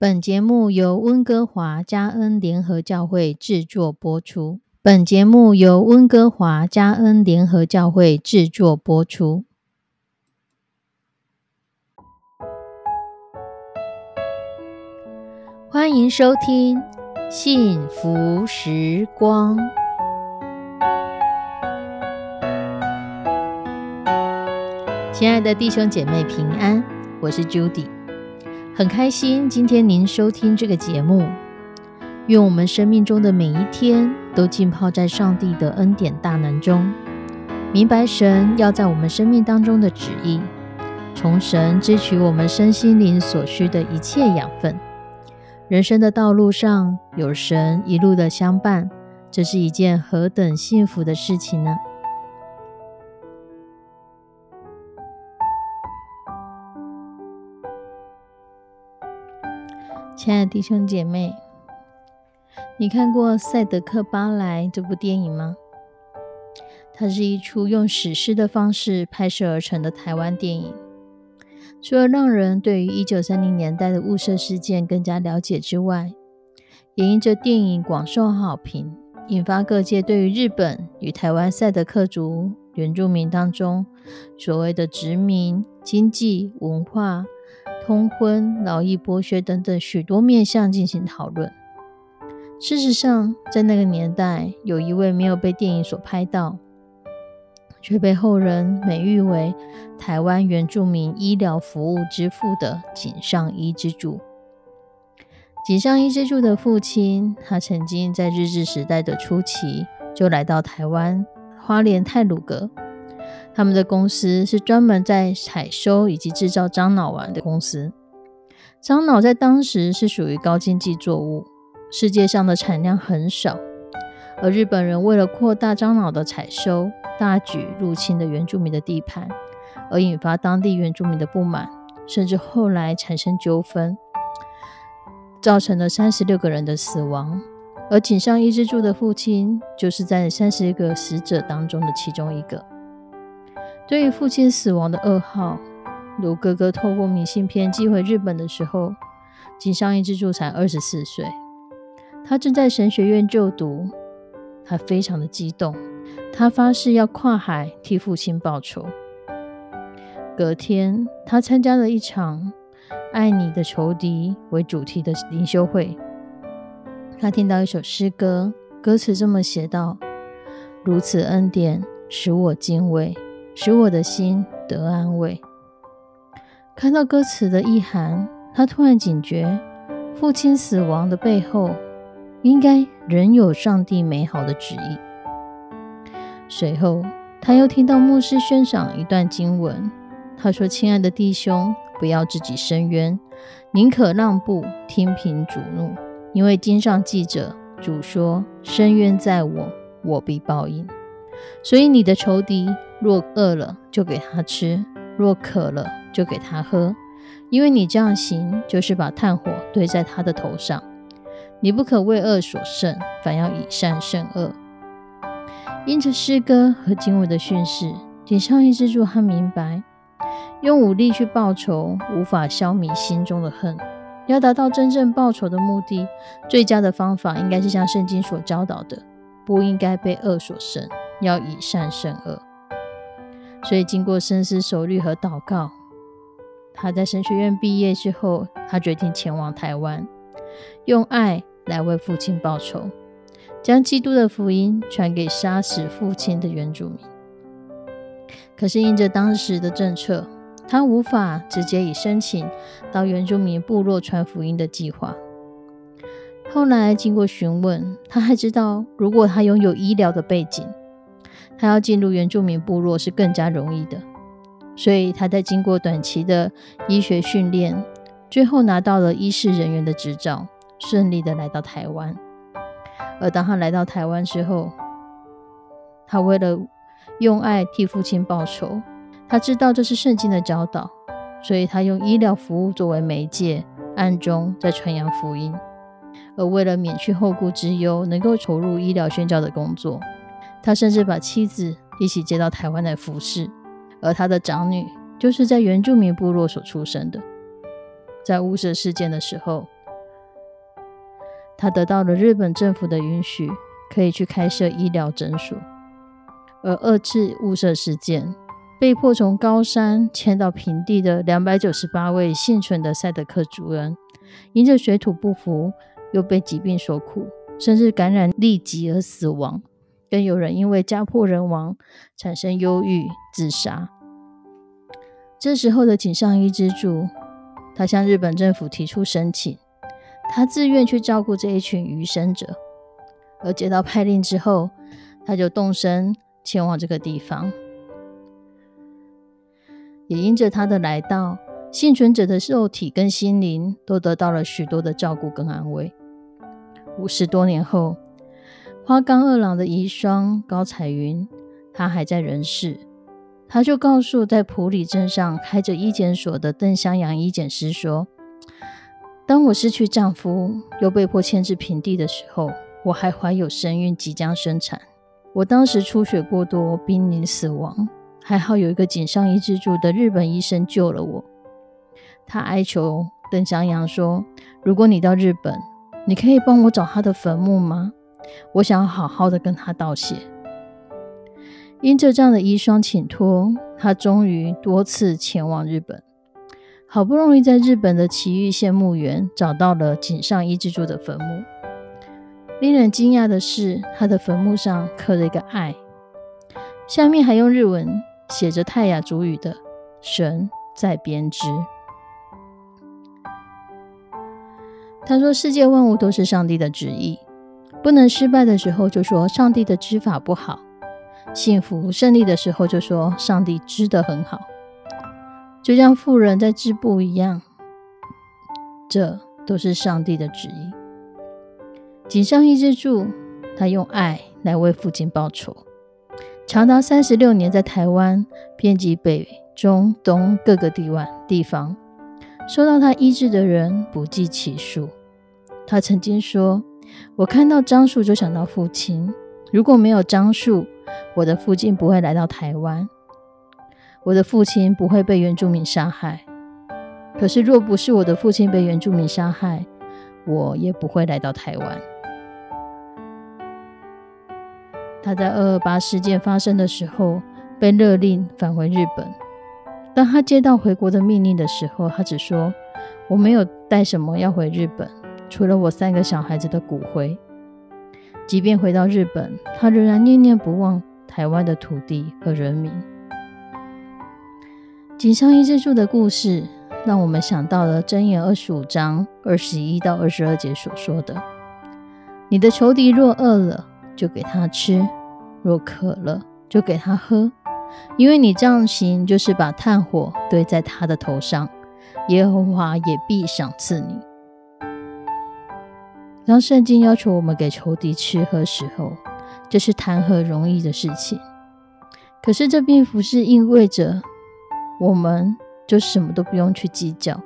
本节目由温哥华加恩联合教会制作播出。本节目由温哥华加恩联合教会制作播出。欢迎收听幸福时光。亲爱的弟兄姐妹平安，我是 Judy，很开心今天您收听这个节目。愿我们生命中的每一天都浸泡在上帝的恩典大能中，明白神要在我们生命当中的旨意，从神支取我们身心灵所需的一切养分。人生的道路上有神一路的相伴，这是一件何等幸福的事情呢？亲爱的弟兄姐妹，你看过《赛德克巴莱》这部电影吗？它是一出用史诗的方式拍摄而成的台湾电影。除了让人对于一九三零年代的雾社事件更加了解之外，也因这电影广受好评，引发各界对于日本与台湾赛德克族原住民当中所谓的殖民、经济、文化。通婚、劳役剥削等等许多面向进行讨论。事实上，在那个年代，有一位没有被电影所拍到，却被后人美誉为台湾原住民医疗服务之父的井上一之助。井上一之助的父亲，他曾经在日治时代的初期就来到台湾花莲泰鲁阁。他们的公司是专门在采收以及制造樟脑丸的公司。樟脑在当时是属于高经济作物，世界上的产量很少。而日本人为了扩大樟脑的采收，大举入侵了原住民的地盘，而引发当地原住民的不满，甚至后来产生纠纷，造成了三十六个人的死亡。而井上一之助的父亲就是在三十个死者当中的其中一个。对于父亲死亡的噩耗，卢哥哥透过明信片寄回日本的时候，井上一之助才二十四岁，他正在神学院就读，他非常的激动，他发誓要跨海替父亲报仇。隔天，他参加了一场“爱你的仇敌”为主题的灵修会，他听到一首诗歌，歌词这么写道：“如此恩典使我敬畏。”使我的心得安慰。看到歌词的意涵，他突然警觉，父亲死亡的背后，应该仍有上帝美好的旨意。随后，他又听到牧师宣讲一段经文，他说：“亲爱的弟兄，不要自己伸冤，宁可让步，听凭主怒，因为经上记着，主说：伸冤在我，我必报应。所以你的仇敌。”若饿了，就给他吃；若渴了，就给他喝。因为你这样行，就是把炭火堆在他的头上。你不可为恶所胜，反要以善胜恶。因着诗歌和经文的训示，井上一之助他明白，用武力去报仇无法消弭心中的恨。要达到真正报仇的目的，最佳的方法应该是像圣经所教导的，不应该被恶所胜，要以善胜恶。所以，经过深思熟虑和祷告，他在神学院毕业之后，他决定前往台湾，用爱来为父亲报仇，将基督的福音传给杀死父亲的原住民。可是，因着当时的政策，他无法直接以申请到原住民部落传福音的计划。后来，经过询问，他还知道，如果他拥有医疗的背景。他要进入原住民部落是更加容易的，所以他在经过短期的医学训练，最后拿到了医师人员的执照，顺利的来到台湾。而当他来到台湾之后，他为了用爱替父亲报仇，他知道这是圣经的教导，所以他用医疗服务作为媒介，暗中在传扬福音。而为了免去后顾之忧，能够投入医疗宣教的工作。他甚至把妻子一起接到台湾来服侍，而他的长女就是在原住民部落所出生的。在雾社事件的时候，他得到了日本政府的允许，可以去开设医疗诊所。而二次雾社事件，被迫从高山迁到平地的两百九十八位幸存的赛德克族人，因着水土不服，又被疾病所苦，甚至感染痢疾而死亡。更有人因为家破人亡，产生忧郁自杀。这时候的井上一之助，他向日本政府提出申请，他自愿去照顾这一群余生者。而接到派令之后，他就动身前往这个地方。也因着他的来到，幸存者的肉体跟心灵都得到了许多的照顾跟安慰。五十多年后，花冈二郎的遗孀高彩云，她还在人世。他就告诉在普里镇上开着医检所的邓香阳医检师说：“当我失去丈夫，又被迫迁至平地的时候，我还怀有身孕，即将生产。我当时出血过多，濒临死亡，还好有一个井上医之助的日本医生救了我。他哀求邓香阳说：‘如果你到日本，你可以帮我找他的坟墓吗？我想好好的跟他道谢。’”因着这样的遗孀请托，他终于多次前往日本，好不容易在日本的埼玉县墓园找到了井上一之助的坟墓。令人惊讶的是，他的坟墓上刻了一个“爱”，下面还用日文写着泰雅族语的“神在编织”。他说：“世界万物都是上帝的旨意，不能失败的时候就说上帝的织法不好。”幸福胜利的时候，就说上帝织得很好，就像富人在织布一样，这都是上帝的旨意。井上一之助，他用爱来为父亲报仇，长达三十六年，在台湾遍及北中东各个地湾地方，受到他医治的人不计其数。他曾经说：“我看到樟树就想到父亲，如果没有樟树。”我的父亲不会来到台湾，我的父亲不会被原住民杀害。可是，若不是我的父亲被原住民杀害，我也不会来到台湾。他在二二八事件发生的时候被勒令返回日本。当他接到回国的命令的时候，他只说：“我没有带什么要回日本，除了我三个小孩子的骨灰。”即便回到日本，他仍然念念不忘。台湾的土地和人民，井上一之助的故事，让我们想到了箴言二十五章二十一到二十二节所说的：“你的仇敌若饿了，就给他吃；若渴了，就给他喝。因为你这样行，就是把炭火堆在他的头上，耶和华也必赏赐你。”当圣经要求我们给仇敌吃喝时候，这是谈何容易的事情？可是这并不是意味着我们就什么都不用去计较，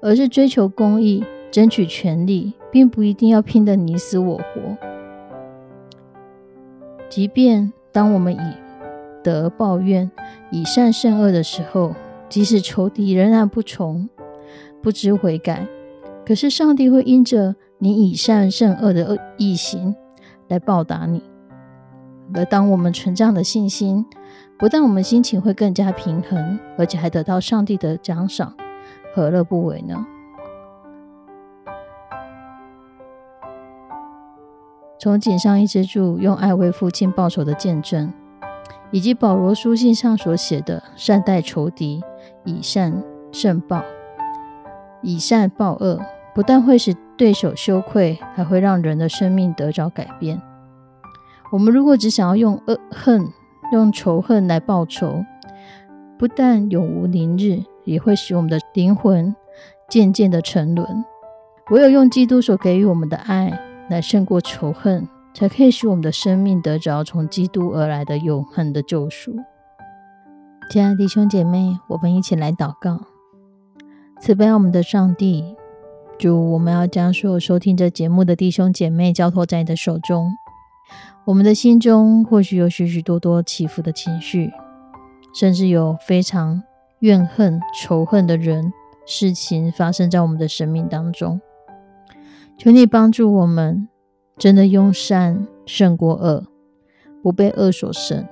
而是追求公义、争取权利，并不一定要拼得你死我活。即便当我们以德报怨、以善胜恶的时候，即使仇敌仍然不从、不知悔改，可是上帝会因着你以善胜恶的恶意行。来报答你。而当我们存这样的信心，不但我们心情会更加平衡，而且还得到上帝的奖赏，何乐不为呢？从井上一之助用爱为父亲报仇的见证，以及保罗书信上所写的善待仇敌，以善胜报，以善报恶。不但会使对手羞愧，还会让人的生命得着改变。我们如果只想要用恶恨、用仇恨来报仇，不但永无宁日，也会使我们的灵魂渐渐的沉沦。唯有用基督所给予我们的爱来胜过仇恨，才可以使我们的生命得着从基督而来的永恒的救赎。亲爱的弟兄姐妹，我们一起来祷告：慈悲我们的上帝。主，我们要将所有收听这节目的弟兄姐妹交托在你的手中。我们的心中或许有许许多多起伏的情绪，甚至有非常怨恨、仇恨的人、事情发生在我们的生命当中。求你帮助我们，真的用善胜过恶，不被恶所胜，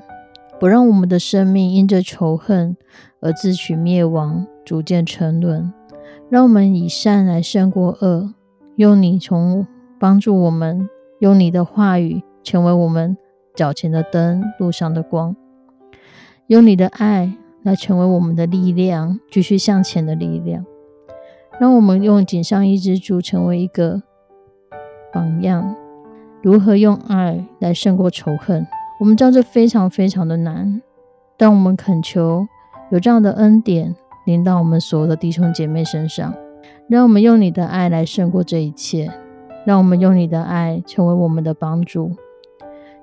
不让我们的生命因着仇恨而自取灭亡，逐渐沉沦。让我们以善来胜过恶，用你从帮助我们，用你的话语成为我们脚前的灯，路上的光，用你的爱来成为我们的力量，继续向前的力量。让我们用锦上一支柱成为一个榜样，如何用爱来胜过仇恨？我们知道这非常非常的难，但我们恳求有这样的恩典。临到我们所有的弟兄姐妹身上，让我们用你的爱来胜过这一切，让我们用你的爱成为我们的帮助。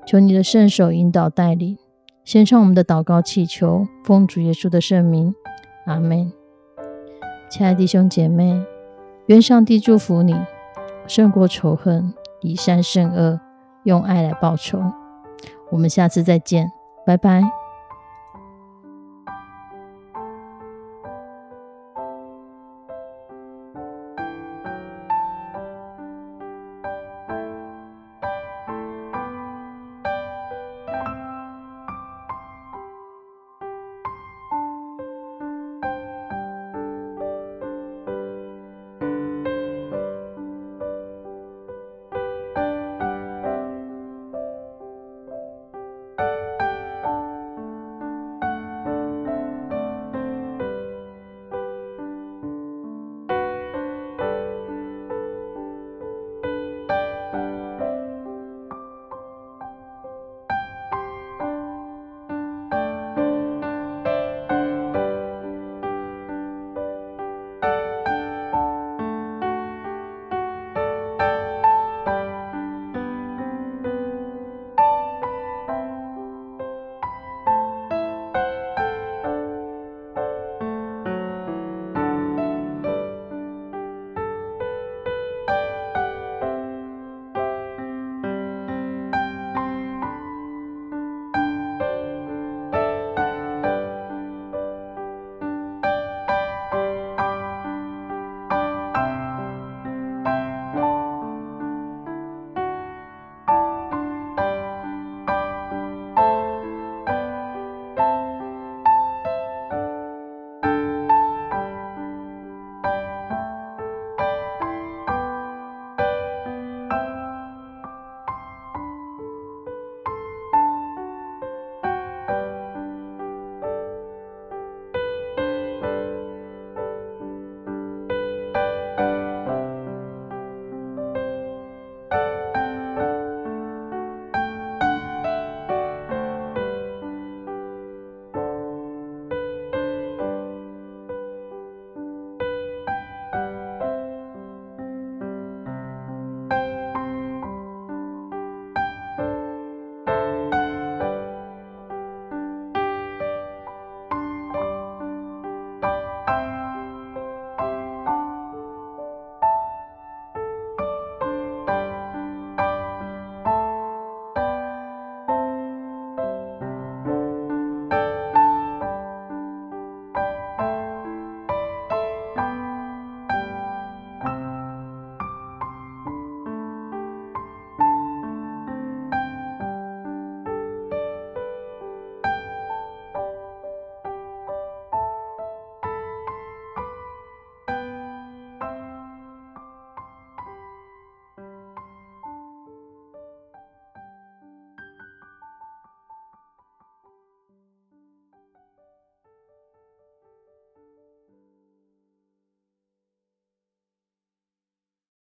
求你的圣手引导带领，献上我们的祷告祈求，奉主耶稣的圣名，阿门。亲爱的弟兄姐妹，愿上帝祝福你，胜过仇恨，以善胜恶，用爱来报仇。我们下次再见，拜拜。